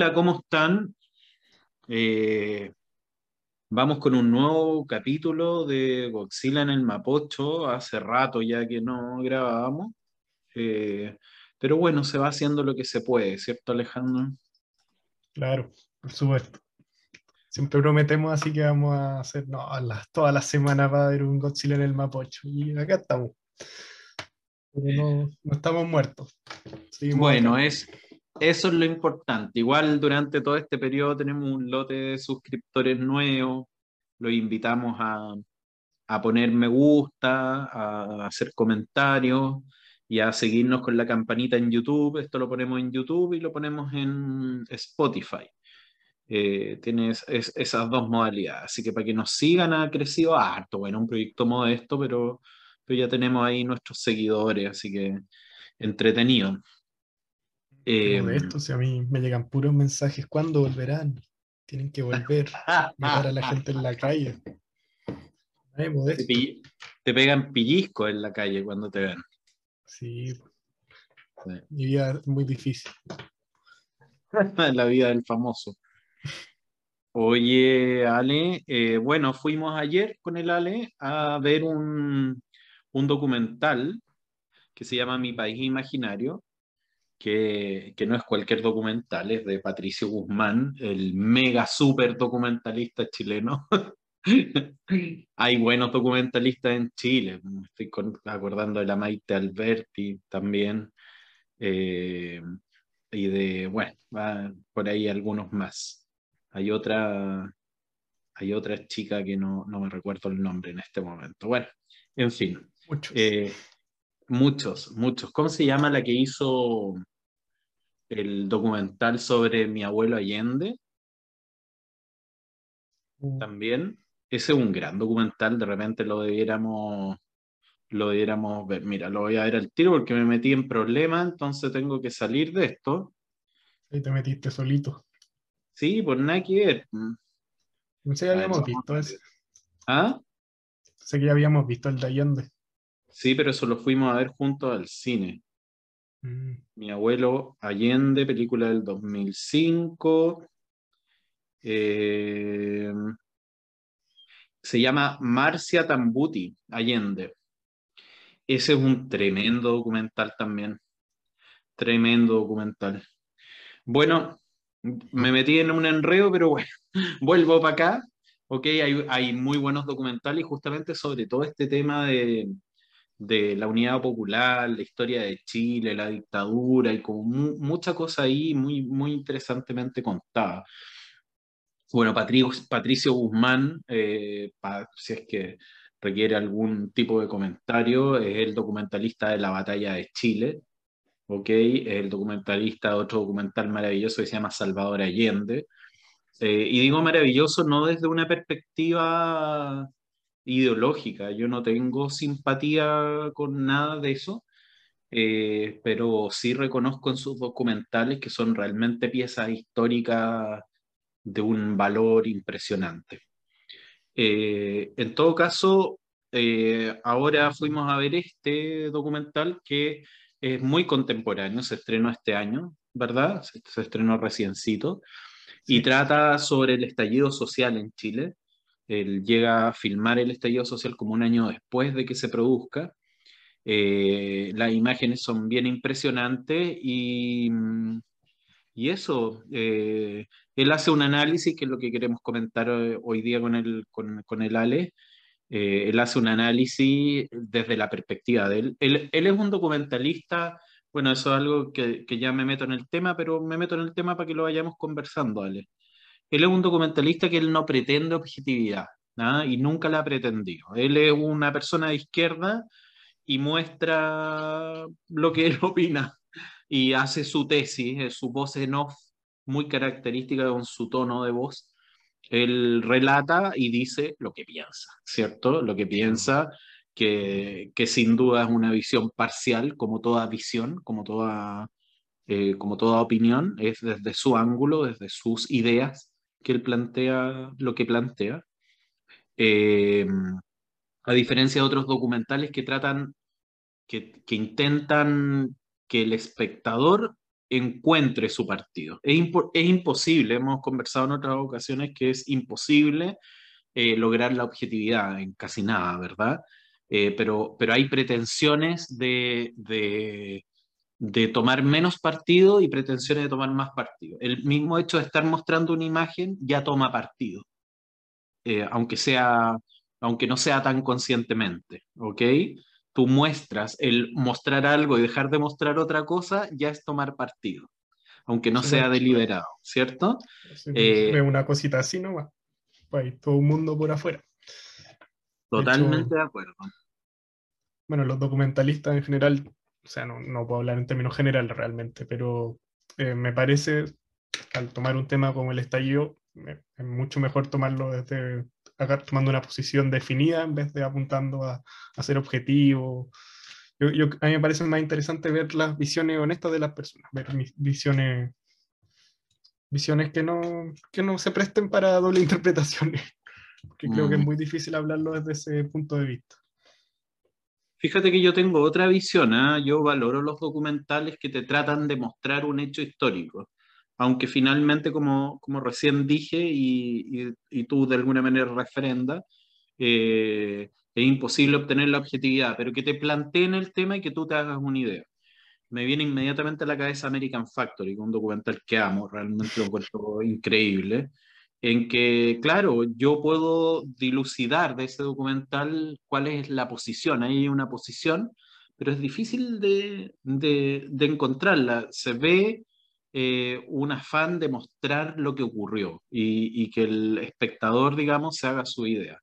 Hola, ¿cómo están? Eh, vamos con un nuevo capítulo de Godzilla en el Mapocho. Hace rato ya que no grabábamos. Eh, pero bueno, se va haciendo lo que se puede, ¿cierto, Alejandro? Claro, por supuesto. Siempre prometemos así que vamos a hacer, no, las, todas las semanas va a haber un Godzilla en el Mapocho. Y acá estamos. Pero no, estamos muertos. bueno, es, eso es lo importante. Igual durante todo este periodo tenemos un lote de suscriptores nuevos. Los invitamos a, a poner me gusta, a hacer comentarios y a seguirnos con la campanita en YouTube. Esto lo ponemos en YouTube y lo ponemos en Spotify. Eh, tienes esas dos modalidades. Así que para que nos sigan ha crecido harto. Bueno, un proyecto modesto, pero, pero ya tenemos ahí nuestros seguidores, así que entretenido. Eh, esto, si a mí me llegan puros mensajes, ¿cuándo volverán? Tienen que volver. Dejar a la gente en la calle. te, te, pegan pillizcos en la calle cuando te ven. Sí. Mi vida es muy difícil. la vida del famoso. Oye, Ale, eh, bueno, fuimos ayer con el Ale a ver un, un documental que se llama Mi País Imaginario, que, que, no es cualquier documental, es de Patricio Guzmán, el mega super documentalista chileno. Hay buenos documentalistas en Chile, me estoy acordando de la Maite Alberti también, eh, y de, bueno, por ahí algunos más. Hay otra, hay otra chica que no, no me recuerdo el nombre en este momento. Bueno, en fin. Muchos. Eh, muchos, muchos. ¿Cómo se llama la que hizo el documental sobre mi abuelo Allende. Mm. También. Ese es un gran documental, de repente lo debiéramos, lo debiéramos ver. Mira, lo voy a ver al tiro porque me metí en problemas, entonces tengo que salir de esto. Ahí te metiste solito. Sí, pues nada que ver. No sé que habíamos visto ese. ¿Ah? Sé que ya habíamos visto el de Allende. Sí, pero eso lo fuimos a ver juntos al cine. Mm. Mi abuelo Allende, película del 2005. Eh, se llama Marcia Tambuti, Allende. Ese es un tremendo documental también. Tremendo documental. Bueno, me metí en un enredo, pero bueno, vuelvo para acá. Ok, hay, hay muy buenos documentales justamente sobre todo este tema de, de la unidad popular, la historia de Chile, la dictadura y como mucha cosa ahí muy, muy interesantemente contada. Bueno, Patricio, Guzmán, eh, si es que requiere algún tipo de comentario, es el documentalista de la batalla de Chile, ¿ok? Es el documentalista de otro documental maravilloso que se llama Salvador Allende. Eh, y digo maravilloso no desde una perspectiva ideológica. Yo no tengo simpatía con nada de eso, eh, pero sí reconozco en sus documentales que son realmente piezas históricas de un valor impresionante. Eh, en todo caso, eh, ahora fuimos a ver este documental que es muy contemporáneo, se estrenó este año, ¿verdad? Se, estrenó reciencito, y trata sobre el estallido social en Chile, él llega a filmar el estallido social como un año después de que se produzca. Eh, las imágenes son bien impresionantes y, y eso, eh, él hace un análisis, que es lo que queremos comentar eh, hoy día con el, con, con el Ale. él hace un análisis desde la perspectiva de él. Él, él es un documentalista, bueno, eso es algo que, que, ya me meto en el tema, pero me meto en el tema para que lo vayamos conversando, Ale. Él es un documentalista que él no pretende objetividad y nunca la ha pretendido. Él es una persona de izquierda y muestra lo que él opina y hace su tesis, su voz en off muy característica con su tono de voz. Él relata y dice lo que piensa, ¿cierto? Lo que piensa, que, que sin duda es una visión parcial, como toda visión, como toda, eh, como toda opinión, es desde su ángulo, desde sus ideas que él plantea lo que plantea, eh, a diferencia de otros documentales que tratan, que, que, intentan que el espectador encuentre su partido. Es, imposible, hemos conversado en otras ocasiones que es imposible eh, lograr la objetividad en casi nada, ¿verdad? Eh, pero, pero hay pretensiones de, de, tomar menos partido y pretensiones de tomar más partido. El mismo hecho de estar mostrando una imagen ya toma partido, eh, aunque, sea, aunque no sea tan conscientemente, ¿ok? Tú muestras, el mostrar algo y dejar de mostrar otra cosa ya es tomar partido, aunque no sea deliberado, ¿cierto? Eh, una cosita así nomás, pues todo un mundo por afuera. Totalmente de acuerdo bueno, los documentalistas en general, o sea, no, no puedo hablar en términos generales realmente, pero eh, me parece, al tomar un tema como el estallido, es mucho mejor tomarlo desde acá, tomando una posición definida en vez de apuntando a, a ser objetivo. Yo, yo, a mí me parece más interesante ver las visiones honestas de las personas, ver mis visiones, visiones que no, que no se presten para doble interpretaciones, porque creo que es mm. muy difícil hablarlo desde ese punto de vista. Fíjate que yo tengo otra visión, ¿eh? yo valoro los documentales que te tratan de mostrar un hecho histórico, aunque finalmente, como, como recién dije y, y, y tú de alguna manera referenda, eh, es imposible obtener la objetividad, pero que te planteen el tema y que tú te hagas una idea. Me viene inmediatamente a la cabeza American Factory, un documental que amo, realmente lo encuentro increíble en que, claro, yo puedo dilucidar de ese documental cuál es la posición. Hay una posición, pero es difícil de, de, de encontrarla. Se ve eh, un afán de mostrar lo que ocurrió y, y, que el espectador, digamos, se haga su idea.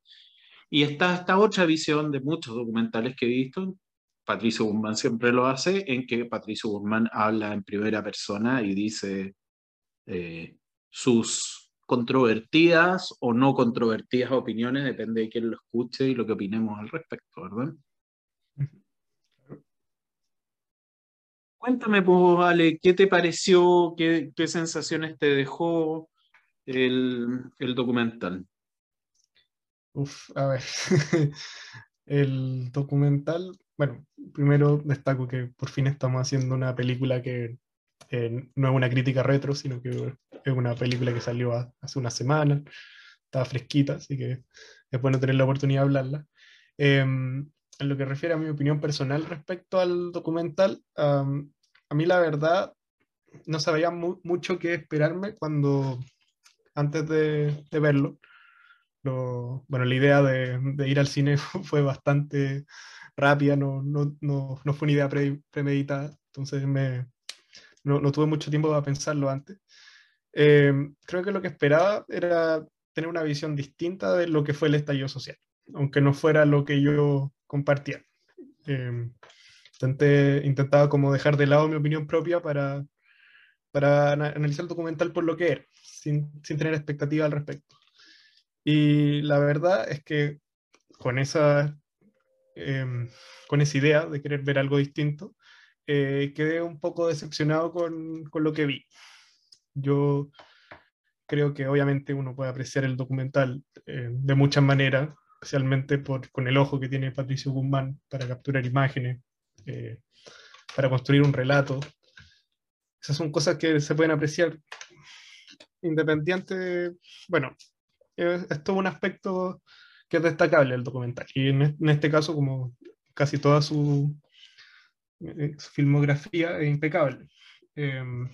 Y está esta otra visión de muchos documentales que he visto, Patricio Guzmán siempre lo hace, en que Patricio Guzmán habla en primera persona y dice eh, sus controvertidas o no controvertidas opiniones, depende de quién lo escuche y lo que opinemos al respecto, ¿verdad? Cuéntame, pues, Ale, ¿qué te pareció? ¿Qué, qué sensaciones te dejó el, el documental? Uf, a ver. el documental, bueno, primero destaco que por fin estamos haciendo una película que eh, no es una crítica retro, sino que es una película que salió hace una semana, estaba fresquita, así que es bueno tener la oportunidad de hablarla. Em, en lo que refiere a mi opinión personal respecto al documental, a mí la verdad no sabía mucho qué esperarme cuando, antes de, verlo, lo, bueno, la idea de, de, ir al cine fue bastante rápida, no, no, no, no fue una idea premeditada, entonces me, no, tuve mucho tiempo para pensarlo antes. Eh, creo que lo que esperaba era tener una visión distinta de lo que fue el estallido social, aunque no fuera lo que yo compartía. Eh, intenté, intentaba como dejar de lado mi opinión propia para, para analizar el documental por lo que era, sin, sin tener expectativa al respecto. Y la verdad es que con esa, eh, con esa idea de querer ver algo distinto, eh, quedé un poco decepcionado con, con, lo que vi. Yo creo que obviamente uno puede apreciar el documental eh, de muchas maneras, especialmente por, con el ojo que tiene Patricio Guzmán para capturar imágenes, eh, para construir un relato. Esas son cosas que se pueden apreciar independiente, bueno, es todo un aspecto que es destacable el documental. Y en, en este caso, como casi toda su, su filmografía es impecable. Em,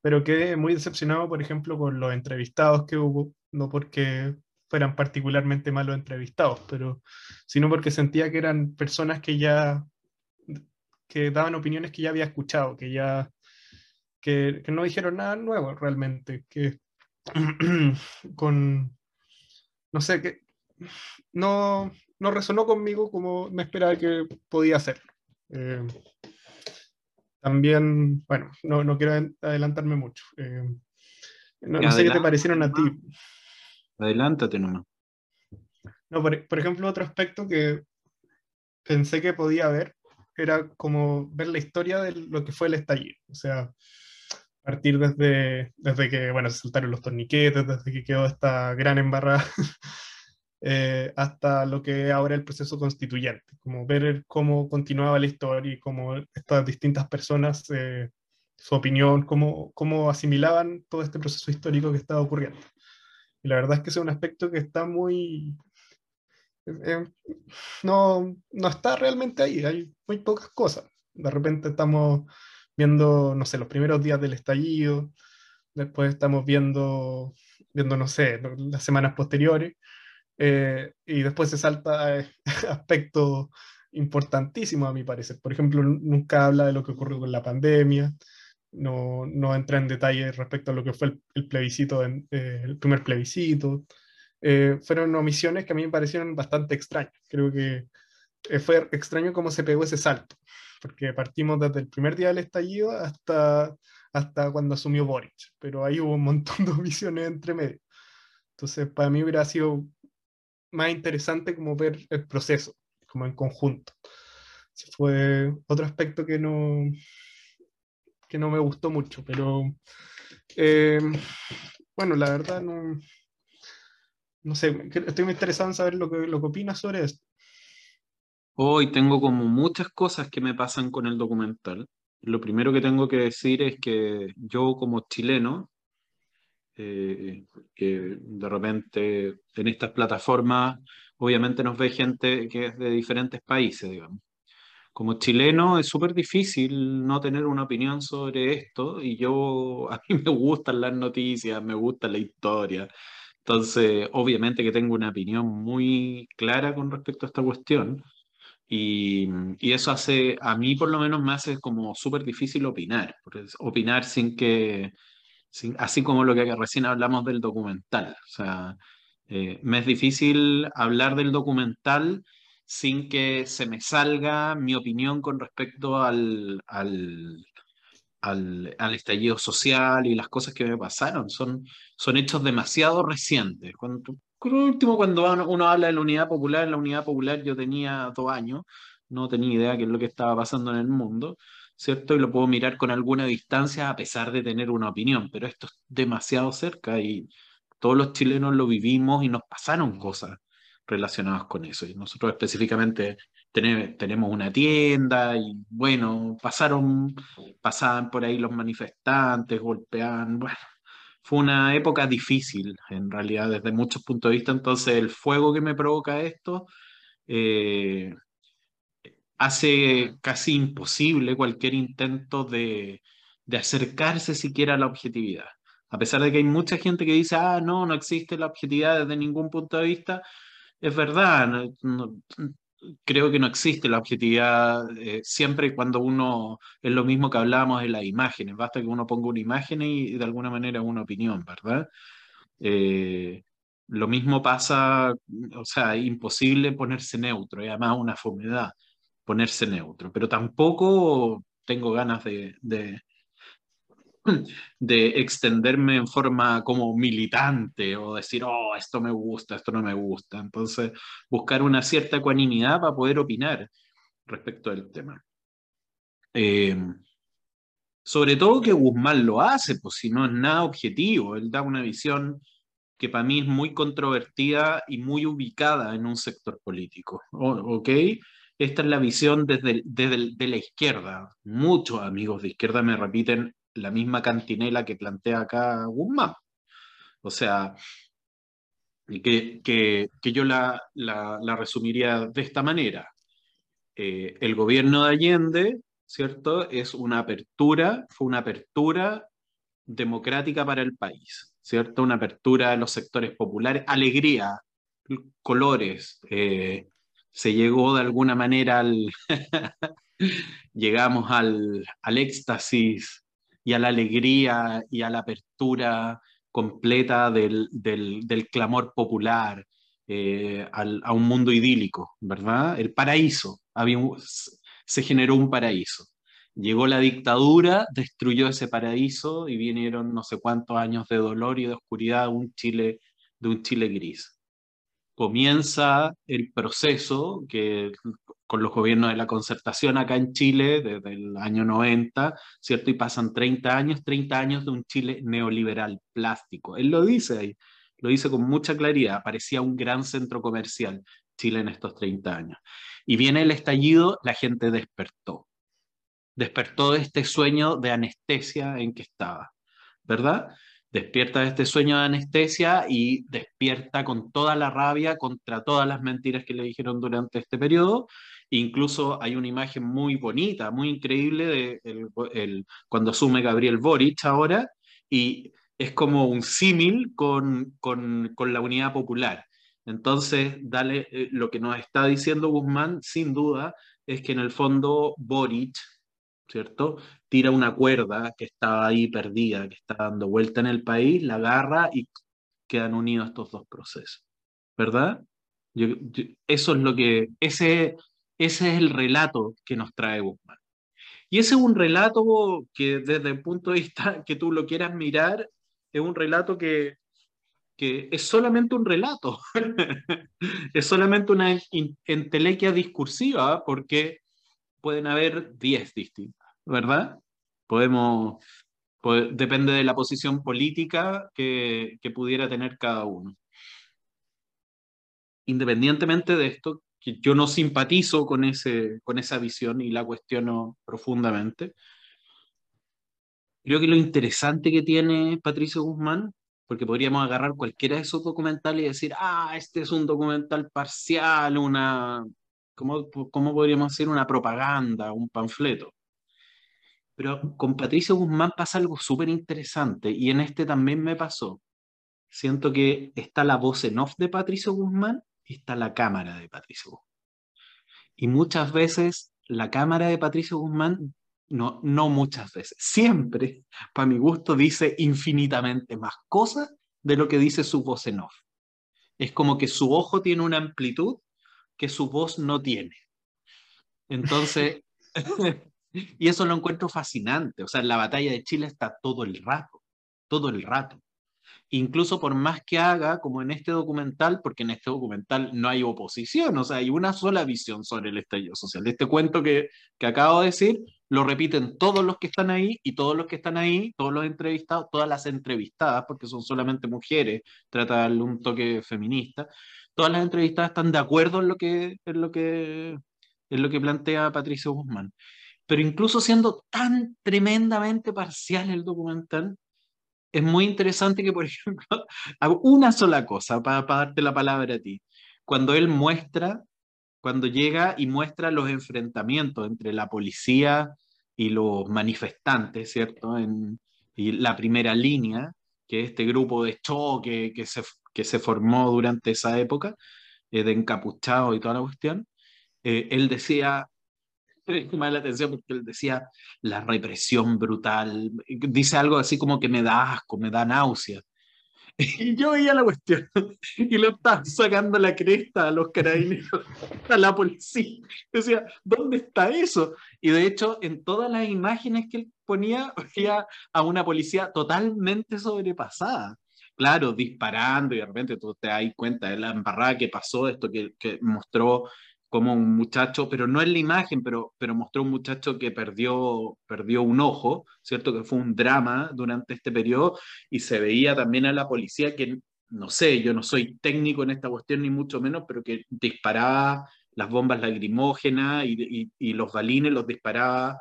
pero quedé muy decepcionado, por ejemplo, con los entrevistados que hubo, no porque fueran particularmente malos entrevistados, pero sino porque sentía que eran personas que ya que daban opiniones que ya había escuchado, que ya que, no dijeron nada nuevo realmente, que con no sé que no, no resonó conmigo como me esperaba que podía ser. Eh, también, bueno, no, no, quiero adelantarme mucho. Eh, no, no sé qué te parecieron a ti. Adelántate nomás. No, por, por, ejemplo, otro aspecto que pensé que podía ver era como ver la historia de lo que fue el estallido. O sea, partir desde, desde que, bueno, se saltaron los torniquetes, desde que quedó esta gran embarrada eh, hasta lo que ahora el proceso constituyente, como ver cómo continuaba la historia y cómo estas distintas personas eh, su opinión, cómo, cómo asimilaban todo este proceso histórico que estaba ocurriendo. Y la verdad es que es un aspecto que está muy... Eh, no, no está realmente ahí, hay muy pocas cosas. De repente estamos viendo, no sé, los primeros días del estallido, después estamos viendo, viendo no sé, las semanas posteriores, eh, y después se salta aspectos importantísimos a mi parecer. Por ejemplo, nunca habla de lo que ocurrió con la pandemia, no, no entra en detalle respecto a lo que fue el, plebiscito, eh, el primer plebiscito. Eh, fueron omisiones que a mí me parecieron bastante extrañas. Creo que fue extraño cómo se pegó ese salto, porque partimos desde el primer día del estallido hasta, hasta cuando asumió Boric, pero ahí hubo un montón de omisiones entre medio. Entonces, para mí hubiera sido más interesante como ver el proceso, como en conjunto. Ese fue otro aspecto que no, que no me gustó mucho, pero eh, bueno, la verdad no, no sé, estoy muy interesado en saber lo que, lo que opinas sobre esto. Hoy tengo como muchas cosas que me pasan con el documental. Lo primero que tengo que decir es que yo como chileno, eh, que de repente en estas plataformas obviamente nos ve gente que es de diferentes países, digamos como chileno es súper difícil no tener una opinión sobre esto y yo, a mí me gustan las noticias, me gusta la historia. Entonces, obviamente que tengo una opinión muy clara con respecto a esta cuestión y, y eso hace, a mí por lo menos me hace como súper difícil opinar, opinar sin que, así como lo que recién hablamos del documental. O sea, eh, me es difícil hablar del documental sin que se me salga mi opinión con respecto al, al, al, estallido social y las cosas que me pasaron. Son, son hechos demasiado recientes. Cuando, por último, cuando uno habla de la unidad popular, en la unidad popular yo tenía dos años, no tenía idea qué es lo que estaba pasando en el mundo, ¿cierto? Y lo puedo mirar con alguna distancia a pesar de tener una opinión, pero esto es demasiado cerca y todos los chilenos lo vivimos y nos pasaron cosas relacionados con eso. Y nosotros específicamente tenemos una tienda y bueno, pasaron, pasaban por ahí los manifestantes, golpeaban, bueno, fue una época difícil en realidad desde muchos puntos de vista, entonces el fuego que me provoca esto eh, hace casi imposible cualquier intento de, acercarse siquiera a la objetividad. A pesar de que hay mucha gente que dice, ah, no, no existe la objetividad desde ningún punto de vista, es verdad, creo que no existe la objetividad eh, siempre cuando uno, es lo mismo que hablábamos de las imágenes, basta que uno ponga una imagen y, de alguna manera una opinión, ¿verdad? Eh, lo mismo pasa, o sea, imposible ponerse neutro, y además una fomedad ponerse neutro, pero tampoco tengo ganas de, de extenderme en forma como militante o decir, oh, esto me gusta, esto no me gusta. Entonces, buscar una cierta ecuanimidad para poder opinar respecto del tema. Eh, sobre todo que Guzmán lo hace, pues si no es nada objetivo, él da una visión que para mí es muy controvertida y muy ubicada en un sector político. ¿Ok? Esta es la visión desde, desde de la izquierda. Muchos amigos de izquierda me repiten la misma cantinela que plantea acá Guzmán. O sea, que, que, que yo la, la, resumiría de esta manera. Eh, el gobierno de Allende, ¿cierto? Es una apertura, fue una apertura democrática para el país, ¿cierto? Una apertura de los sectores populares, alegría, colores. Eh, se llegó de alguna manera al... llegamos al, al éxtasis y a la alegría y a la apertura completa del, del, clamor popular, eh, a un mundo idílico, ¿verdad? El paraíso, había se generó un paraíso. Llegó la dictadura, destruyó ese paraíso y vinieron no sé cuántos años de dolor y de oscuridad un Chile, de un Chile gris. Comienza el proceso que con los gobiernos de la concertación acá en Chile desde el año 90, ¿cierto? Y pasan 30 años, 30 años de un Chile neoliberal plástico. Él lo dice ahí, lo dice con mucha claridad, parecía un gran centro comercial Chile en estos 30 años. Y viene el estallido, la gente despertó. despertó de este sueño de anestesia en que estaba, ¿verdad? Despierta de este sueño de anestesia y despierta con toda la rabia contra todas las mentiras que le dijeron durante este periodo. Incluso hay una imagen muy bonita, muy increíble de el, cuando asume Gabriel Boric ahora y es como un símil con, con, con, la unidad popular. Entonces, dale, eh, lo que nos está diciendo Guzmán, sin duda, es que en el fondo Boric ¿cierto? Tira una cuerda que está ahí perdida, que está dando vuelta en el país, la agarra y quedan unidos estos dos procesos, ¿verdad? eso es lo que, ese, ese es el relato que nos trae Guzmán. Y ese es un relato que desde el punto de vista que tú lo quieras mirar, es un relato que, que es solamente un relato, es solamente una entelequia discursiva, porque pueden haber 10 distintas. ¿Verdad? Podemos, depende de la posición política que, pudiera tener cada uno. Independientemente de esto, que yo no simpatizo con, ese, con esa visión y la cuestiono profundamente. Creo que lo interesante que tiene Patricio Guzmán, porque podríamos agarrar cualquiera de esos documentales y decir, ah, este es un documental parcial, una, ¿cómo, cómo podríamos decir? Una propaganda, un panfleto. Pero con Patricio Guzmán pasa algo súper interesante y en este también me pasó. Siento que está la voz en off de Patricio Guzmán y está la cámara de Patricio Guzmán. Y muchas veces la cámara de Patricio Guzmán, no, no muchas veces, siempre, para mi gusto, dice infinitamente más cosas de lo que dice su voz en off. Es como que su ojo tiene una amplitud que su voz no tiene. Entonces, Y eso lo encuentro fascinante. O sea, la batalla de Chile está todo el rato, todo el rato. Incluso por más que haga, como en este documental, porque en este documental no hay oposición, o sea, hay una sola visión sobre el estallido social. Este cuento que, que acabo de decir, lo repiten todos los que están ahí y todos los que están ahí, todos los entrevistados, todas las entrevistadas, porque son solamente mujeres, trata de darle un toque feminista, todas las entrevistadas están de acuerdo en lo que, en lo que, en lo que plantea Patricio Guzmán. Pero incluso siendo tan tremendamente parcial el documental, es muy interesante que, por ejemplo, hago una sola cosa para, darte la palabra a ti. Cuando él muestra, cuando llega y muestra los enfrentamientos entre la policía y los manifestantes, ¿cierto? En, y la primera línea, que es este grupo de choque que se, que se formó durante esa época, eh, de encapuchados y toda la cuestión, eh, él decía, me la atención porque él decía la represión brutal, dice algo así como que me da asco, me da náusea. Y yo veía la cuestión y le estaban sacando la cresta a los carabineros, a la policía. Decía, ¿dónde está eso? Y de hecho, en todas las imágenes que él ponía, veía a una policía totalmente sobrepasada. Claro, disparando y de repente tú te das cuenta de la embarrada que pasó, esto que, que mostró como un muchacho, pero no en la imagen, pero, pero mostró un muchacho que perdió, perdió un ojo, ¿cierto? Que fue un drama durante este periodo y se veía también a la policía que, no sé, yo no soy técnico en esta cuestión ni mucho menos, pero que disparaba las bombas lagrimógenas y, los balines los disparaba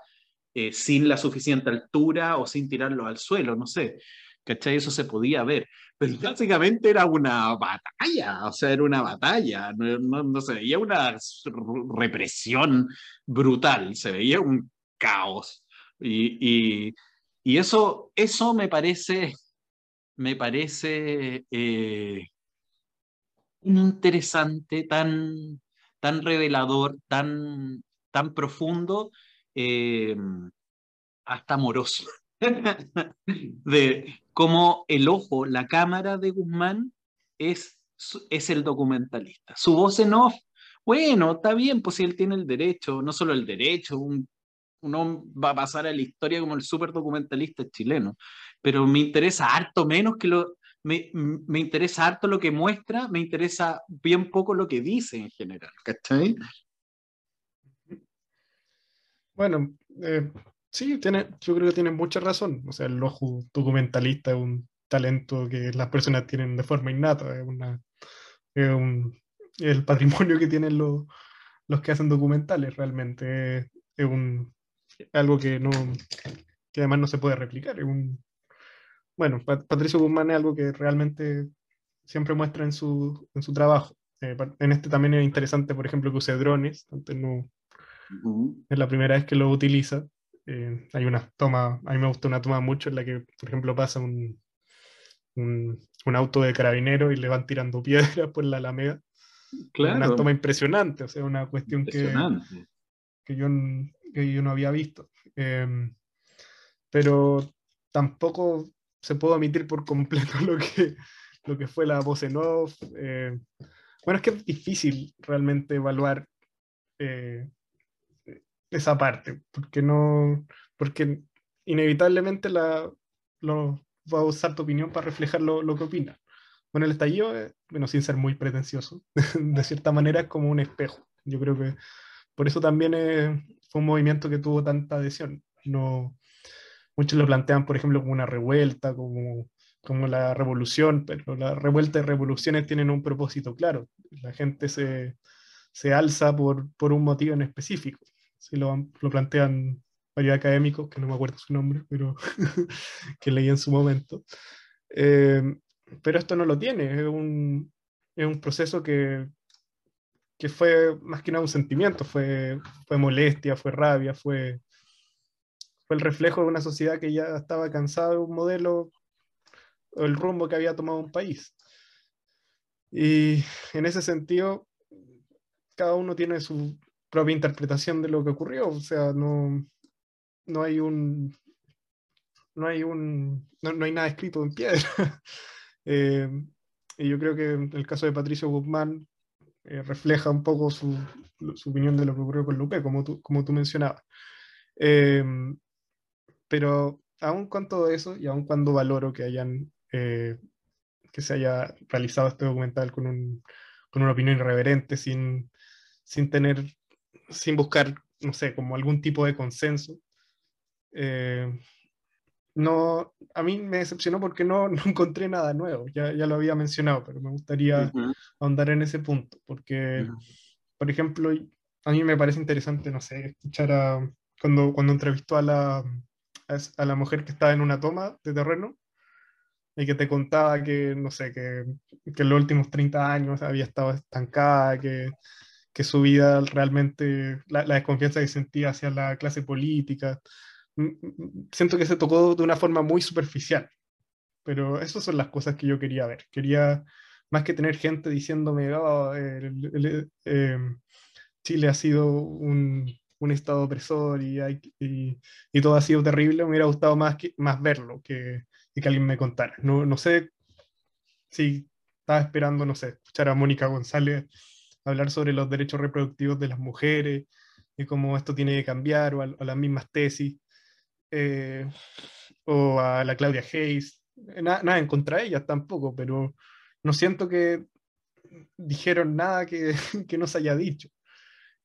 eh, sin la suficiente altura o sin tirarlos al suelo, no sé. ¿Cachai? Eso se podía ver, pero básicamente era una batalla, o sea, era una batalla, no, no, se veía una represión brutal, se veía un caos. Y, y, eso, eso me parece, me parece eh, interesante, tan, tan revelador, tan, tan profundo, eh, hasta amoroso. de cómo el ojo, la cámara de Guzmán es, es el documentalista. Su voz en off, bueno, está bien, pues si él tiene el derecho, no solo el derecho, un, uno va a pasar a la historia como el super documentalista chileno, pero me interesa harto menos que lo, me, me, interesa harto lo que muestra, me interesa bien poco lo que dice en general, ¿cachai? Bueno, eh, Sí, tiene, yo creo que tiene mucha razón. O sea, el ojo documentalista es un talento que las personas tienen de forma innata. Es, una, el patrimonio que tienen los, los que hacen documentales realmente. Es, un, algo que no, que además no se puede replicar. bueno, Patricio Guzmán es algo que realmente siempre muestra en su, en su trabajo. Eh, en este también es interesante, por ejemplo, que use drones, antes no, es la primera vez que lo utiliza. Eh, hay una toma, a mí me gusta una toma mucho en la que, por ejemplo, pasa un, un, un auto de carabinero y le van tirando piedras por la alameda. Claro. Una toma impresionante, o sea, una cuestión que, que, yo, que yo no había visto. Em, pero tampoco se puede omitir por completo lo que, lo que fue la voz en off. Eh, bueno, es que es difícil realmente evaluar eh, esa parte, porque no, porque inevitablemente la, lo, va a usar tu opinión para reflejar lo, lo que opina. Bueno, el estallido, eh, bueno, sin ser muy pretencioso, de cierta manera es como un espejo. Yo creo que por eso también fue un movimiento que tuvo tanta adhesión. No, muchos lo plantean, por ejemplo, como una revuelta, como, como la revolución, pero la revuelta y revoluciones tienen un propósito claro. La gente se, se alza por, por, un motivo en específico. Si lo, lo plantean varios académicos, que no me acuerdo su nombre, pero que leí en su momento. Eh, pero esto no lo tiene, es un, es un proceso que, que, fue más que nada un sentimiento, fue, fue molestia, fue rabia, fue, fue el reflejo de una sociedad que ya estaba cansada de un modelo o el rumbo que había tomado un país. Y en ese sentido, cada uno tiene su propia interpretación de lo que ocurrió, o sea, no, no hay un, no hay un, no, hay nada escrito en piedra. Eh, y yo creo que el caso de Patricio Guzmán eh, refleja un poco su, su, opinión de lo que ocurrió con Lupe, como tú, como tú mencionabas. Eh, pero aun con todo eso, y aun cuando valoro que hayan que se haya realizado este documental con, un, con una opinión irreverente, sin, sin tener, sin buscar, no sé, como algún tipo de consenso, eh, no, a mí me decepcionó porque no, no encontré nada nuevo, ya, ya, lo había mencionado, pero me gustaría ahondar en ese punto, porque, por ejemplo, a mí me parece interesante, no sé, escuchar a, cuando, cuando entrevistó a la, a, la mujer que estaba en una toma de terreno, y que te contaba que, no sé, que, que en los últimos 30 años había estado estancada, que, que su vida realmente, la, la, desconfianza que sentía hacia la clase política, siento que se tocó de una forma muy superficial, pero esas son las cosas que yo quería ver. Quería, más que tener gente diciéndome, oh, em, Chile ha sido un, un estado opresor y, y, y, todo ha sido terrible, me hubiera gustado más, que, más verlo que, que alguien me contara. No, no sé si estaba esperando, no sé, escuchar a Mónica González hablar sobre los derechos reproductivos de las mujeres y cómo esto tiene que cambiar, o, a, las mismas tesis. Eh, o a la Claudia Hayes, nada en contra de ellas tampoco, pero no siento que dijeron nada que, que no se haya dicho.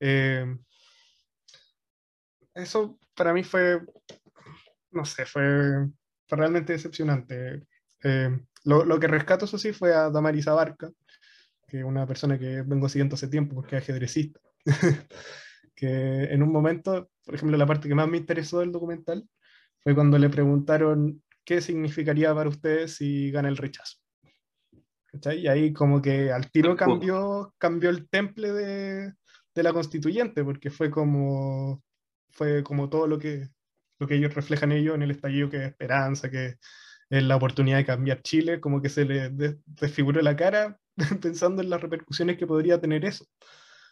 Eh, eso para mí fue, no sé, fue, realmente decepcionante. Eh, lo, lo, que rescato, eso sí, fue a Damarisa Barca, que una persona que vengo siguiendo hace tiempo porque es ajedrecista, que en un momento, por ejemplo, la parte que más me interesó del documental fue cuando le preguntaron qué significaría para ustedes si gana el rechazo. Y ahí como que al tiro cambió, cambió el temple de, de, la constituyente, porque fue como, fue como todo lo que, lo que ellos reflejan ellos en el estallido, que es esperanza, que es la oportunidad de cambiar Chile, como que se le desfiguró la cara pensando en las repercusiones que podría tener eso.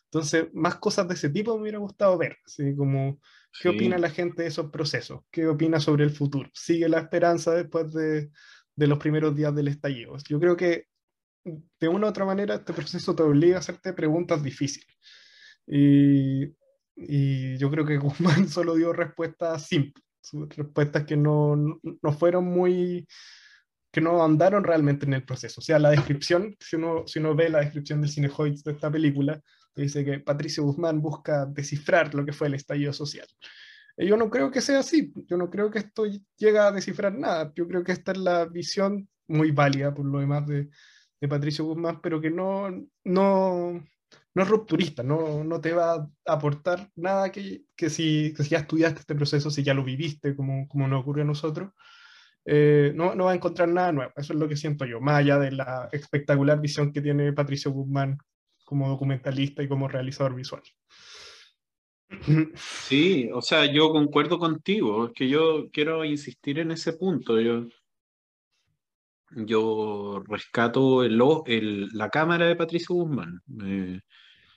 Entonces, más cosas de ese tipo me hubiera gustado ver, así como qué opina la gente de esos procesos, qué opina sobre el futuro, sigue la esperanza después de, de los primeros días del estallido. Yo creo que de una u otra manera este proceso te obliga a hacerte preguntas difíciles. Y, y yo creo que Guzmán solo dio respuestas simples, respuestas que no, no fueron muy que no andaron realmente en el proceso. O sea, la descripción, si uno, si uno ve la descripción del Cinehoids de esta película, dice que Patricio Guzmán busca descifrar lo que fue el estallido social. Y yo no creo que sea así, yo no creo que esto llegue a descifrar nada, yo creo que esta es la visión muy válida por lo demás de, de Patricio Guzmán, pero que no, no, no es rupturista, no, no te va a aportar nada que, que, si, que si ya estudiaste este proceso, si ya lo viviste, como, como nos ocurrió a nosotros, eh, no, no va a encontrar nada nuevo. Eso es lo que siento yo, más allá de la espectacular visión que tiene Patricio Guzmán como documentalista y como realizador visual. Sí, o sea, yo concuerdo contigo, es que yo quiero insistir en ese punto. Yo, yo rescato el, el, la cámara de Patricio Guzmán. Eh,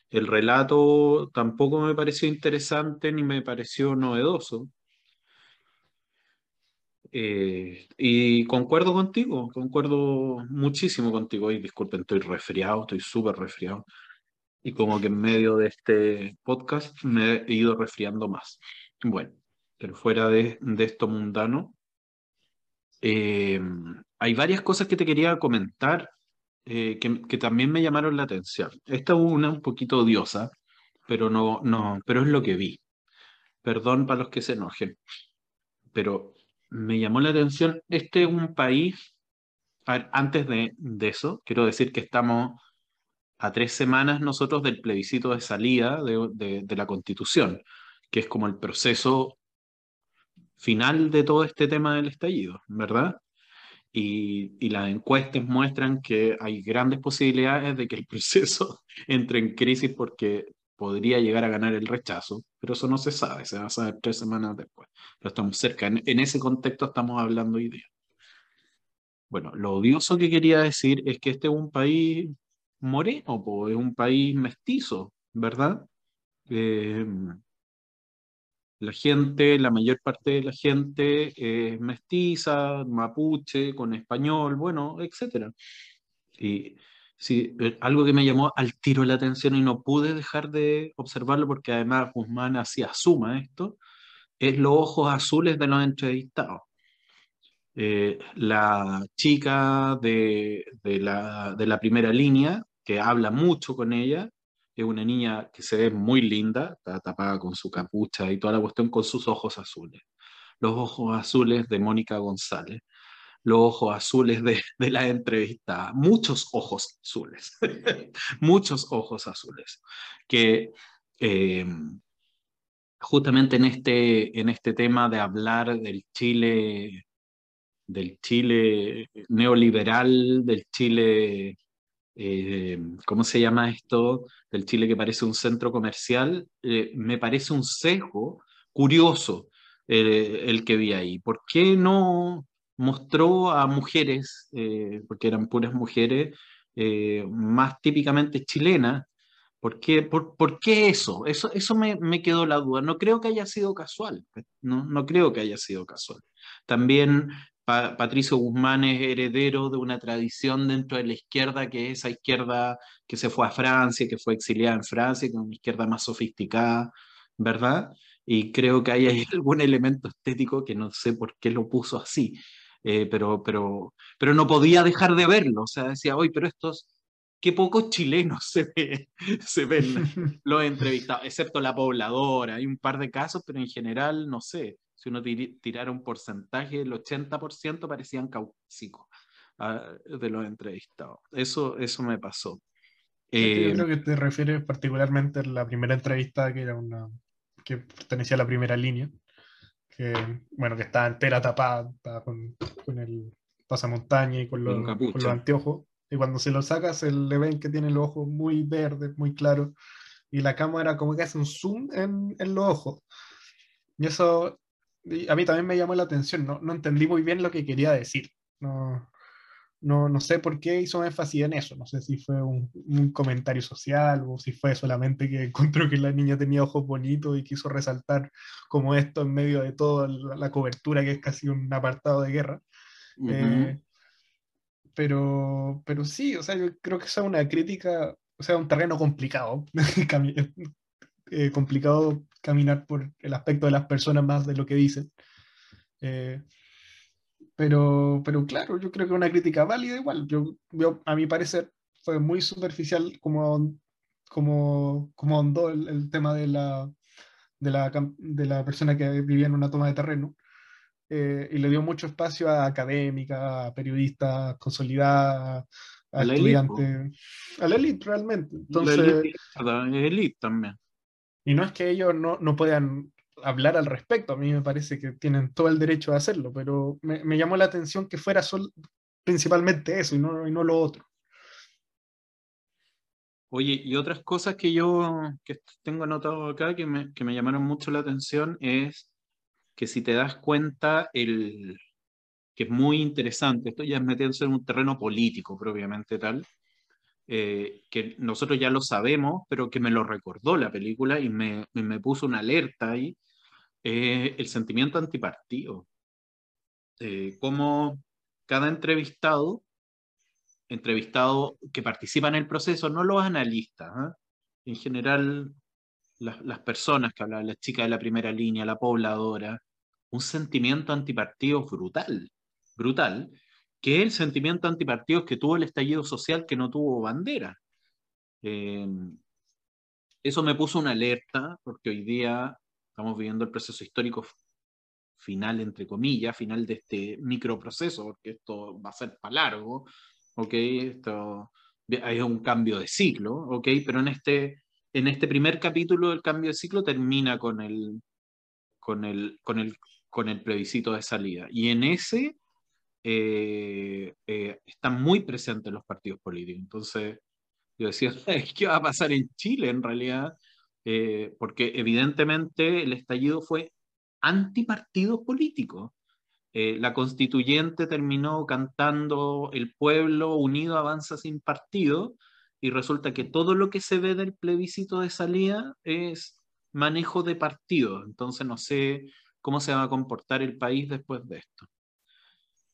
el relato tampoco me pareció interesante ni me pareció novedoso. Eh, y concuerdo contigo, concuerdo muchísimo contigo. Y disculpen, estoy resfriado, estoy súper resfriado. Y como que en medio de este podcast me he ido resfriando más. Bueno, pero fuera de, de esto mundano, eh, hay varias cosas que te quería comentar eh, que, que, también me llamaron la atención. Esta es una un poquito odiosa, pero, no, no, pero es lo que vi. Perdón para los que se enojen, pero me llamó la atención. Este es un país, antes de, eso, quiero decir que estamos a tres semanas nosotros del plebiscito de salida de, la constitución, que es como el proceso final de todo este tema del estallido, ¿verdad? Y, las encuestas muestran que hay grandes posibilidades de que el proceso entre en crisis porque podría llegar a ganar el rechazo, pero eso no se sabe, se va a saber tres semanas después. Pero estamos cerca, en, en ese contexto estamos hablando hoy día. Bueno, lo odioso que quería decir es que este es un país moreno, po, es un país mestizo, ¿verdad? Eh, la gente, la mayor parte de la gente es mestiza, mapuche, con español, bueno, etc. Y sí, eh, algo que me llamó al tiro la atención y no pude dejar de observarlo porque además Guzmán así asuma esto, es los ojos azules de los entrevistados. Eh, la chica de, de, la, de la primera línea, que habla mucho con ella, es una niña que se ve muy linda, está tapada con su capucha y toda la cuestión con sus ojos azules. Los ojos azules de Mónica González, los ojos azules de, de la entrevista, muchos ojos azules, muchos ojos azules, que eh, justamente en este, en este tema de hablar del Chile del Chile neoliberal, del Chile, eh, ¿cómo se llama esto? Del Chile que parece un centro comercial, eh, me parece un sesgo curioso el que vi ahí. ¿Por qué no mostró a mujeres, eh, porque eran puras mujeres, más típicamente chilenas? ¿Por qué, por, por qué eso? Eso, eso me, me, quedó la duda. No creo que haya sido casual. No, no creo que haya sido casual. También Patricio Guzmán es heredero de una tradición dentro de la izquierda, que es esa izquierda que se fue a Francia, que fue exiliada en Francia, que es una izquierda más sofisticada, ¿verdad? Y creo que hay algún elemento estético que no sé por qué lo puso así, eh, pero, pero, pero no podía dejar de verlo, o sea, decía, hoy, pero estos, qué pocos chilenos se, ve, se ven los entrevistados, excepto la pobladora, hay un par de casos, pero en general, no sé, si uno tirara un porcentaje, el 80% parecían caucásicos uh, de los entrevistados. Eso, eso me pasó. Eh, Yo creo que te refieres particularmente a la primera entrevista, que era una que pertenecía a la primera línea, que, bueno, que estaba entera tapada, estaba con, con, el pasamontaña y con, los, con los anteojos, y cuando se lo saca se le ven que tiene los ojos muy verdes, muy claros, y la cámara como que hace un zoom en, en los ojos. Y eso a mí también me llamó la atención, no, no entendí muy bien lo que quería decir. No, no, no, sé por qué hizo énfasis en eso. No sé si fue un, un, comentario social o si fue solamente que encontró que la niña tenía ojos bonitos y quiso resaltar como esto en medio de toda la, cobertura que es casi un apartado de guerra. Uh -huh. eh, pero, pero sí, o sea, yo creo que esa es una crítica, o sea, un terreno complicado. eh, complicado caminar por el aspecto de las personas más de lo que dicen. Eh, pero, pero claro, yo creo que una crítica válida igual. Yo, yo a mi parecer fue muy superficial como, como, como hondó el, el tema de la, de, la, de la persona que vivía en una toma de terreno. Eh, y le dio mucho espacio a académica, a periodistas consolidadas, a, estudiantes, a la elite realmente. Entonces, la elite, también. Y no es que ellos no, no puedan hablar al respecto, a mí me parece que tienen todo el derecho de hacerlo, pero me, me llamó la atención que fuera sol, principalmente eso y no, y no lo otro. Oye, y otras cosas que yo que tengo anotado acá que me, que me llamaron mucho la atención es que si te das cuenta, el, que es muy interesante, esto ya es meterse en un terreno político propiamente tal, eh, que nosotros ya lo sabemos, pero que me lo recordó la película y me, me puso una alerta ahí, eh, el sentimiento antipartido. Eh, como cada entrevistado entrevistado que participan en el proceso, no los analistas, ¿ah? en general las, personas que hablan, las chicas de la primera línea, la pobladora, un sentimiento antipartido brutal, brutal, que el sentimiento antipartido que tuvo el estallido social que no tuvo bandera. Em, eso me puso una alerta, porque hoy día estamos viviendo el proceso histórico final, entre comillas, final de este microproceso, porque esto va a ser para largo, ¿ok? Esto, hay un cambio de ciclo, ¿ok? Pero en este, en este primer capítulo el cambio de ciclo termina con el, con el, con el, con el plebiscito de salida. Y en ese eh, eh, están muy presentes los partidos políticos. Entonces, yo decía, ¿qué va a pasar en Chile en realidad? Eh, porque evidentemente el estallido fue antipartidos políticos. Eh, la constituyente terminó cantando El pueblo unido avanza sin partido y resulta que todo lo que se ve del plebiscito de salida es manejo de partido. Entonces no sé cómo se va a comportar el país después de esto.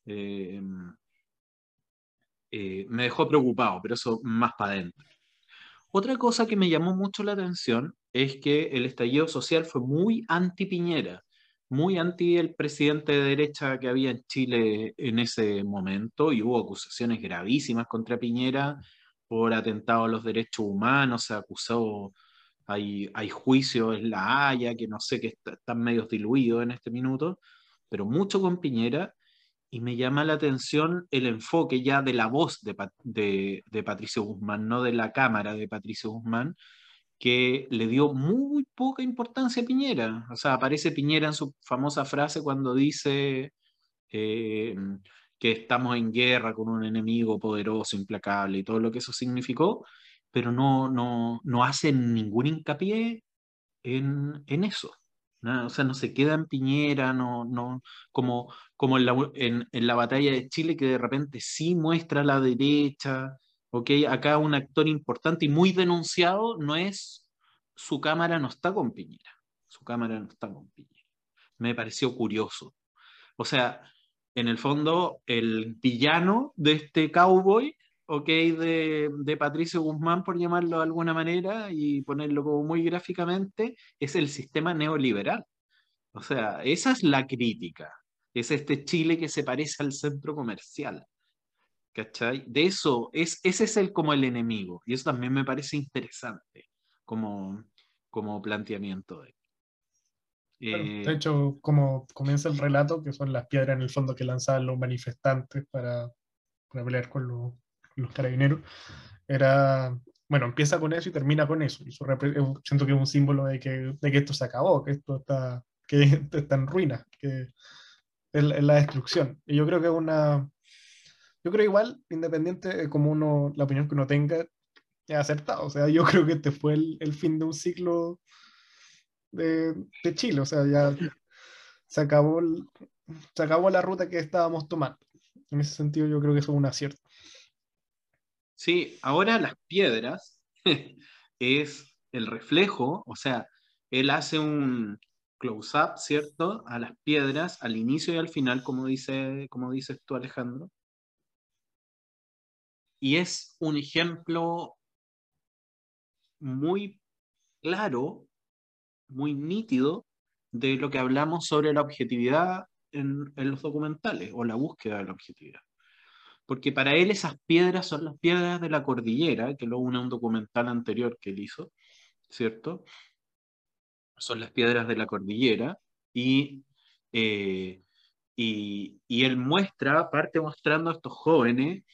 Eh, eh, me dejó preocupado, pero eso más para adentro. Otra cosa que me llamó mucho la atención es que el estallido social fue muy anti-Piñera muy anti el presidente de derecha que había en Chile en ese momento y hubo acusaciones gravísimas contra Piñera por atentado a los derechos humanos, se acusó, hay, hay juicios en La Haya que no sé, que están medio diluidos en este minuto, pero mucho con Piñera y me llama la atención el enfoque ya de la voz de, de, de Patricio Guzmán, no de la cámara de Patricio Guzmán, que le dio muy poca importancia a Piñera. O sea, aparece Piñera en su famosa frase cuando dice eh, que estamos en guerra con un enemigo poderoso, implacable y todo lo que eso significó, pero no, no, no hace ningún hincapié en, en eso. O sea, no se queda en Piñera, no, no, como, como en, la, en la batalla de Chile que de repente sí muestra la derecha, ¿ok? Acá un actor importante y muy denunciado no es, su cámara no está con Piñera, su cámara no está con Piñera. Me pareció curioso. O sea, en el fondo, el villano de este cowboy, ¿ok? De, de Patricio Guzmán, por llamarlo de alguna manera y ponerlo como muy gráficamente, es el sistema neoliberal. O sea, esa es la crítica. Es este Chile que se parece al centro comercial. ¿Cachai? De eso, es, ese es el, como el enemigo. Y eso también me parece interesante como, como planteamiento. De, de eh, hecho, como comienza el relato, que son las piedras en el fondo que lanzaban los manifestantes para, para pelear con los, los, carabineros, era, bueno, empieza con eso y termina con eso. Y eso siento que es un símbolo de que, de que esto se acabó, que esto está, que está en ruinas, que es la destrucción. Y yo creo que es una, yo creo igual, independiente como uno, la opinión que uno tenga, es acertado. O sea, yo creo que este fue el, fin de un ciclo de, Chile. O sea, ya se acabó, se acabó la ruta que estábamos tomando. En ese sentido, yo creo que eso es un acierto. Sí, ahora las piedras es el reflejo, o sea, él hace un close-up, ¿cierto? A las piedras al inicio y al final, como, dice, como dices tú, Alejandro y es un ejemplo muy claro, muy nítido de lo que hablamos sobre la objetividad en, los documentales o la búsqueda de la objetividad. Porque para él esas piedras son las piedras de la cordillera, que lo une a un documental anterior que él hizo, ¿cierto? Son las piedras de la cordillera y, eh, y, y él muestra, parte mostrando a estos jóvenes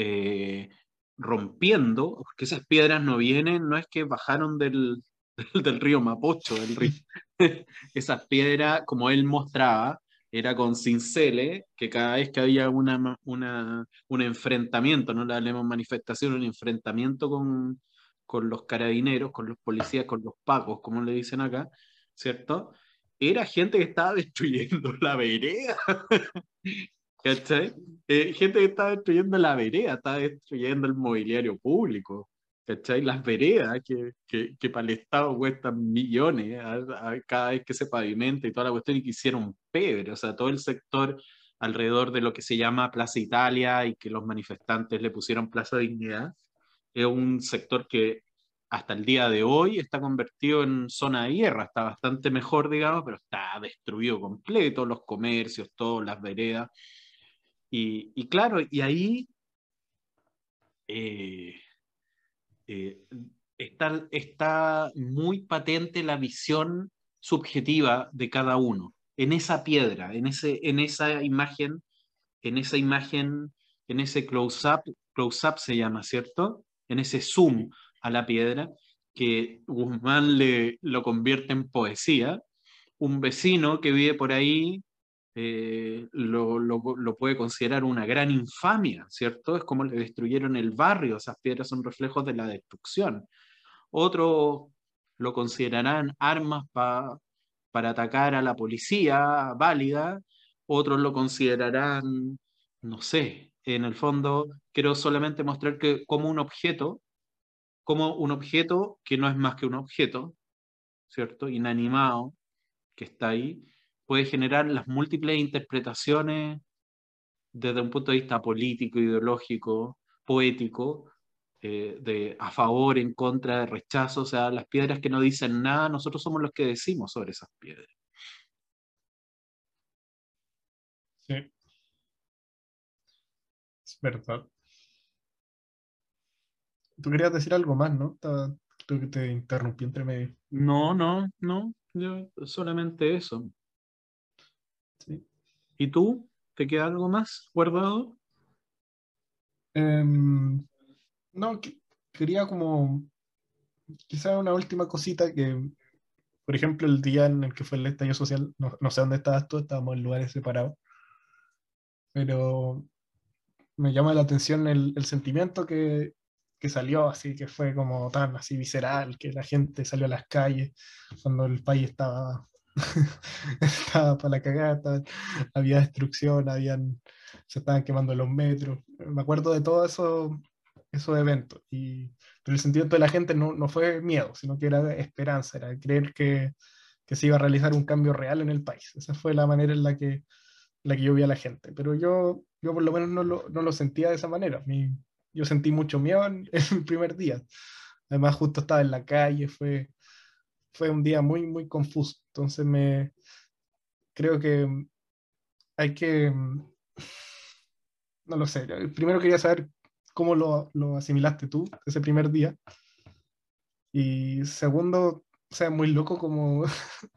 eh, rompiendo, porque esas piedras no vienen, no es que bajaron del, del río Mapocho, del río. esas piedras, como él mostraba, era con cinceles, que cada vez que había una, una, un enfrentamiento, no le hablemos manifestación, un enfrentamiento con, con los carabineros, con los policías, con los pacos, como le dicen acá, ¿cierto? Era gente que estaba destruyendo la vereda. ¿Cachai? Eh, gente que estaba destruyendo la vereda, estaba destruyendo el mobiliario público. ¿Cachai? Las veredas que, que, que para el Estado cuestan millones cada vez que se pavimenta y toda la cuestión y que hicieron pebre. O sea, todo el sector alrededor de lo que se llama Plaza Italia y que los manifestantes le pusieron Plaza Dignidad, es un sector que hasta el día de hoy está convertido en zona de guerra, está bastante mejor, digamos, pero está destruido completo, los comercios, todas las veredas. Y, claro, y ahí eh, eh, está, está muy patente la visión subjetiva de cada uno, en esa piedra, en, ese, en esa imagen, en esa imagen, en ese close-up, close-up se llama, ¿cierto? En ese zoom a la piedra, que Guzmán le, lo convierte en poesía. Un vecino que vive por ahí eh, lo, puede considerar una gran infamia, ¿cierto? Es como le destruyeron el barrio, esas piedras son reflejos de la destrucción. Otros lo considerarán armas para atacar a la policía válida, otros lo considerarán, no sé, en el fondo quiero solamente mostrar que como un objeto, como un objeto que no es más que un objeto, ¿cierto? Inanimado, que está ahí, puede generar las múltiples interpretaciones desde un punto de vista político, ideológico, poético, eh, de a favor, en contra, de rechazo, o sea, las piedras que no dicen nada, nosotros somos los que decimos sobre esas piedras. Sí. Es verdad. Tú querías decir algo más, ¿no? Creo que te interrumpí entre medio. No, no, no. Yo solamente eso. ¿Y tú? ¿Te queda algo más guardado? Em, no, quería como quizá una última cosita que, por ejemplo, el día en el que fue el estallido social, no, sé dónde estabas tú, estábamos en lugares separados, pero me llama la atención el, sentimiento que, que, salió, así que fue como tan así visceral, que la gente salió a las calles cuando el país estaba estaba para la cagada, había destrucción, habían, se estaban quemando los metros. Me acuerdo de todos esos, esos eventos. Y, pero el sentimiento de la gente no, no fue miedo, sino que era esperanza, era creer que, que, se iba a realizar un cambio real en el país. Esa fue la manera en la que, la que yo vi a la gente. Pero yo, yo por lo menos no lo, no lo sentía de esa manera. Mi, yo sentí mucho miedo en, en el primer día. Además, justo estaba en la calle, fue, fue un día muy, muy confuso. Entonces me creo que hay que, no lo sé, primero quería saber cómo lo, lo asimilaste tú ese primer día. Y segundo, o sea, muy loco como,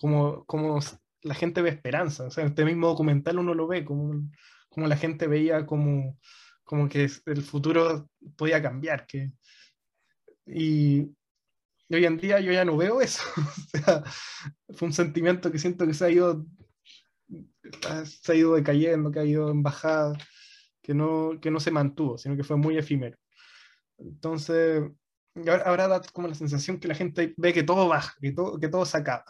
como, como la gente ve esperanza. O sea, este mismo documental uno lo ve, como, como la gente veía como, como que el futuro podía cambiar. Que, y, y hoy en día yo ya no veo eso. o sea, fue un sentimiento que siento que se ha ido, se ha ido decayendo, que ha ido en bajada, que no, que no se mantuvo, sino que fue muy efímero. Entonces, ahora, da como la sensación que la gente ve que todo baja, que todo, que todo se acaba.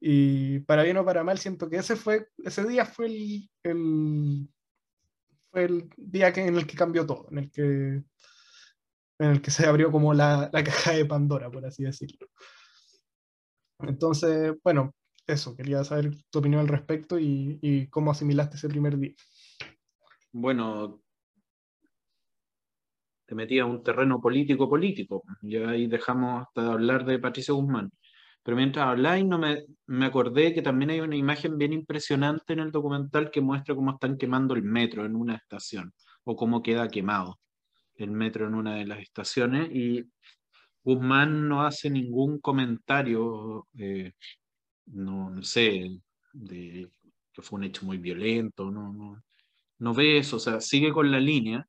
Y para bien o para mal, siento que ese, fue, ese día fue el, el, fue el día que, en el que cambió todo, en el que en el que se abrió como la, la caja de Pandora, por así decirlo. Entonces, bueno, eso, quería saber tu opinión al respecto y, y cómo asimilaste ese primer día. Bueno, te metí a un terreno político-político, y ahí dejamos hasta hablar de Patricio Guzmán. Pero mientras habláis, no me, me, acordé que también hay una imagen bien impresionante en el documental que muestra cómo están quemando el metro en una estación, o cómo queda quemado el metro en una de las estaciones y Guzmán no hace ningún comentario, eh, no, sé, de que fue un hecho muy violento, no, no, no ve eso, o sea, sigue con la línea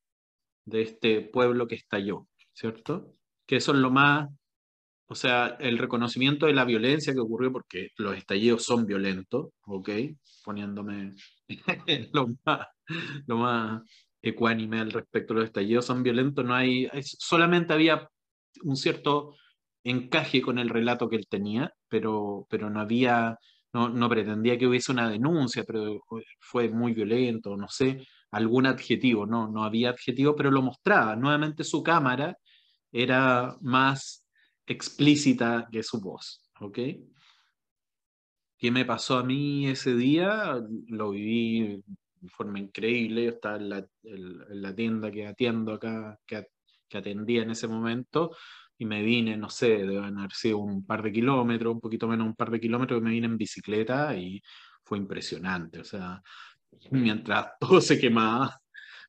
de este pueblo que estalló, ¿cierto? Que eso es lo más, o sea, el reconocimiento de la violencia que ocurrió, porque los estallidos son violentos, ¿ok? Poniéndome lo más, lo más ecuánime al respecto, los estallidos son violentos, no hay, solamente había un cierto encaje con el relato que él tenía, pero, pero no había, no, no pretendía que hubiese una denuncia, pero fue muy violento, no sé, algún adjetivo, no, no había adjetivo, pero lo mostraba. Nuevamente su cámara era más explícita que su voz, ¿ok? ¿Qué me pasó a mí ese día? Lo viví de forma increíble. Yo estaba en la, tienda que atiendo acá, que, que, atendía en ese momento, y me vine, no sé, deben haber sido un par de kilómetros, un poquito menos un par de kilómetros, y me vine en bicicleta y fue impresionante. O sea, mientras todo se quemaba,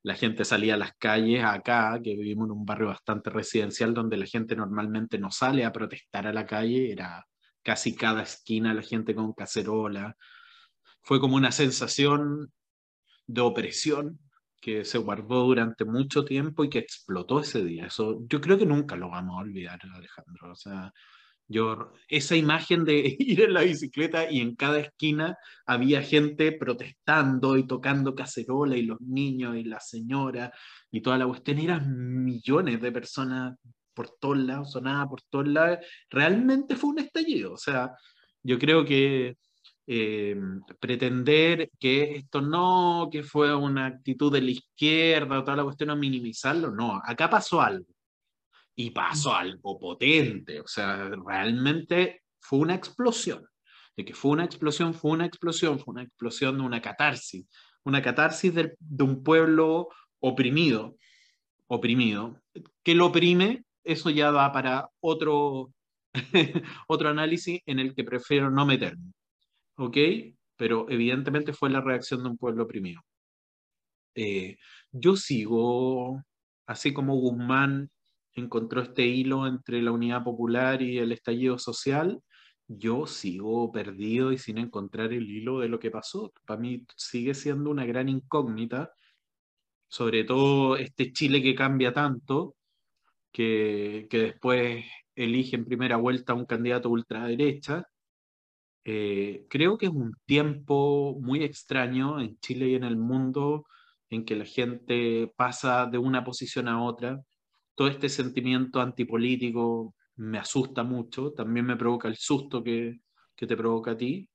la gente salía a las calles acá, que vivimos en un barrio bastante residencial donde la gente normalmente no sale a protestar a la calle, era casi cada esquina la gente con cacerola. Fue como una sensación de opresión que se guardó durante mucho tiempo y que explotó ese día. Eso yo creo que nunca lo vamos a olvidar, Alejandro. O sea, yo, esa imagen de ir en la bicicleta y en cada esquina había gente protestando y tocando cacerola y los niños y la señora y toda la cuestión, eran millones de personas por todos lados, sonaba por todos lados. Realmente fue un estallido. O sea, yo creo que eh, pretender que esto no, que fue una actitud de la izquierda, toda la cuestión, a minimizarlo, no, acá pasó algo y pasó algo potente, o sea, realmente fue una explosión. De que fue una explosión, fue una explosión, fue una explosión de una catarsis, una catarsis de, de un pueblo oprimido, oprimido, que lo oprime, eso ya va para otro, otro análisis en el que prefiero no meterme. ¿Ok? Pero evidentemente fue la reacción de un pueblo oprimido. Eh, yo sigo, así como Guzmán encontró este hilo entre la unidad popular y el estallido social, yo sigo perdido y sin encontrar el hilo de lo que pasó. Para mí sigue siendo una gran incógnita, sobre todo este Chile que cambia tanto, que, que después elige en primera vuelta a un candidato ultraderecha. Eh, creo que es un tiempo muy extraño en Chile y en el mundo en que la gente pasa de una posición a otra, todo este sentimiento antipolítico me asusta mucho, también me provoca el susto que, que te provoca a ti,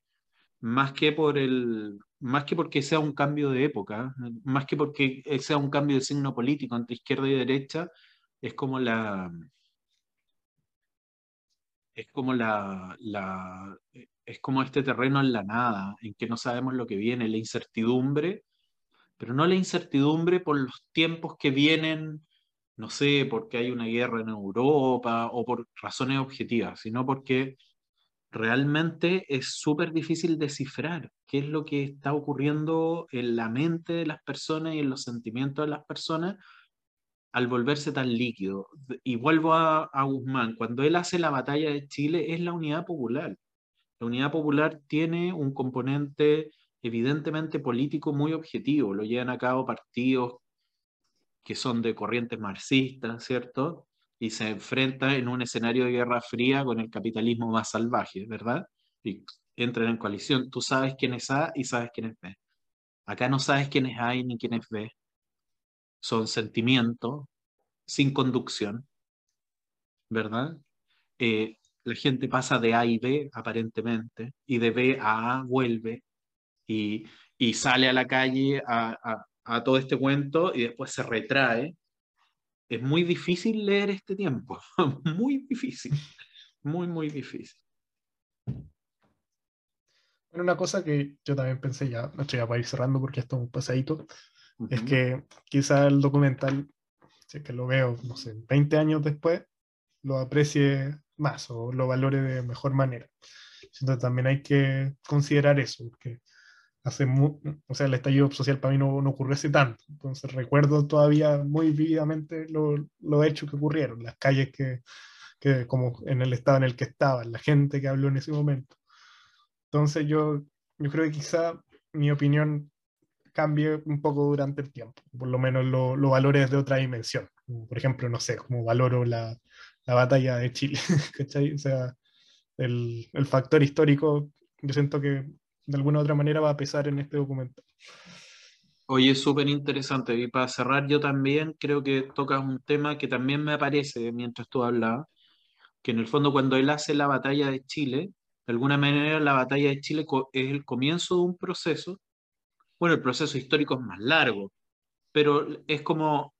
más que, por el, más que porque sea un cambio de época, más que porque sea un cambio de signo político entre izquierda y derecha, es como la... Es como la, la, es como este terreno en la nada, en que no sabemos lo que viene, la incertidumbre, pero no la incertidumbre por los tiempos que vienen no sé, porque hay una guerra en Europa o por razones objetivas, sino porque realmente es súper difícil descifrar qué es lo que está ocurriendo en la mente de las personas y en los sentimientos de las personas al volverse tan líquido. Y vuelvo a, a Guzmán, cuando él hace la batalla de Chile es la unidad popular. La unidad popular tiene un componente evidentemente político muy objetivo, lo llevan a cabo partidos que son de corrientes marxistas, ¿cierto? Y se enfrenta en un escenario de guerra fría con el capitalismo más salvaje, ¿verdad? Y entran en coalición. Tú sabes quién es A y sabes quién es B. Acá no sabes quién es A ni quién es B. Son sentimientos sin conducción, ¿verdad? Eh, la gente pasa de A y B aparentemente, y de B a A vuelve, y, y sale a la calle a, a todo este cuento y después se retrae, es muy difícil leer este tiempo, muy difícil, muy, muy difícil. Bueno, una cosa que yo también pensé ya, no estoy para ir cerrando porque esto es un pasadito, es que quizá el documental, si es que lo veo, no sé, 20 años después, lo aprecie más o lo valore de mejor manera. Entonces también hay que considerar eso, porque hace o sea, el estallido social para mí no, no ocurrió hace tanto. Entonces recuerdo todavía muy vividamente lo, lo hechos que ocurrieron, las calles que, que, como en el estado en el que estaban, la gente que habló en ese momento. Entonces yo, yo creo que quizá mi opinión cambie un poco durante el tiempo, por lo menos los lo valores de otra dimensión. por ejemplo, no sé, como valoro la, la batalla de Chile, ¿cachai? O sea, el, el, factor histórico, yo siento que de alguna u otra manera va a pesar en este documento. Oye, súper interesante. Y para cerrar, yo también creo que tocas un tema que también me aparece mientras tú hablabas, que en el fondo cuando él hace la batalla de Chile, de alguna manera la batalla de Chile es el comienzo de un proceso. Bueno, el proceso histórico es más largo, pero es como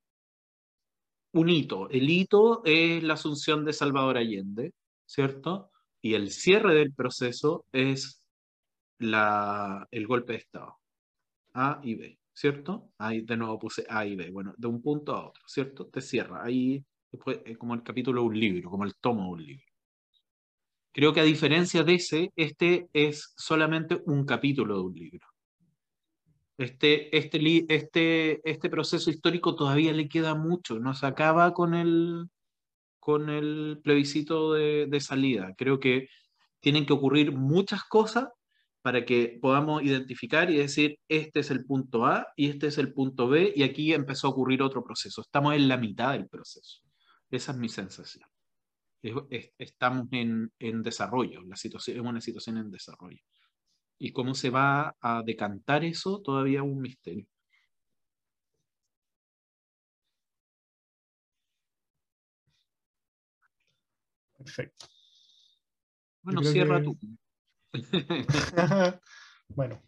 un hito. El hito es la asunción de Salvador Allende, ¿cierto? Y el cierre del proceso es el golpe de Estado. A y B, ¿cierto? Ahí de nuevo puse A y B. Bueno, de un punto a otro, ¿cierto? Te cierra. Ahí después es como el capítulo de un libro, como el tomo de un libro. Creo que a diferencia de ese, este es solamente un capítulo de un libro. Este, este, este, este proceso histórico todavía le queda mucho, no se acaba con el, con el plebiscito de, de salida. Creo que tienen que ocurrir muchas cosas para que podamos identificar y decir, este es el punto A y este es el punto B, y aquí empezó a ocurrir otro proceso. Estamos en la mitad del proceso. Esa es mi sensación estamos en, en, desarrollo, la situación es una situación en desarrollo. Y cómo se va a decantar eso todavía es un misterio. Perfecto. Bueno, cierra tú. bueno,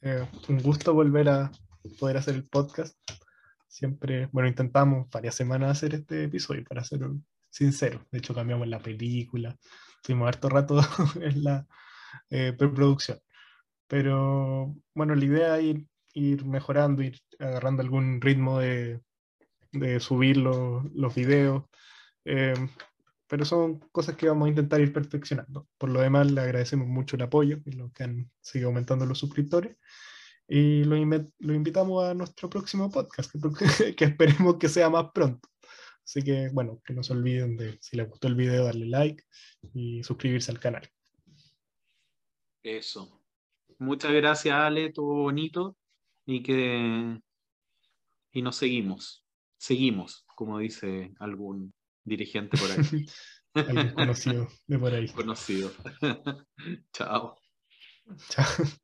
eh, un gusto volver a poder hacer el podcast. Siempre, bueno, intentamos varias semanas hacer este episodio para un, sincero. De hecho, cambiamos la película, estuvimos harto rato en la eh, preproducción. Pero bueno, la idea es ir, ir, mejorando, ir agarrando algún ritmo de, de subir los, los videos. Eh, pero son cosas que vamos a intentar ir perfeccionando. Por lo demás, le agradecemos mucho el apoyo y lo que han seguido aumentando los suscriptores. Y lo, lo invitamos a nuestro próximo podcast, que, que esperemos que sea más pronto. Así que, bueno, que no se olviden de, si les gustó el video, darle like y suscribirse al canal. Eso. Muchas gracias, Ale, estuvo bonito y que y nos seguimos. Seguimos, como dice algún dirigente por ahí. algún conocido de por ahí. Conocido. Chao. Chao.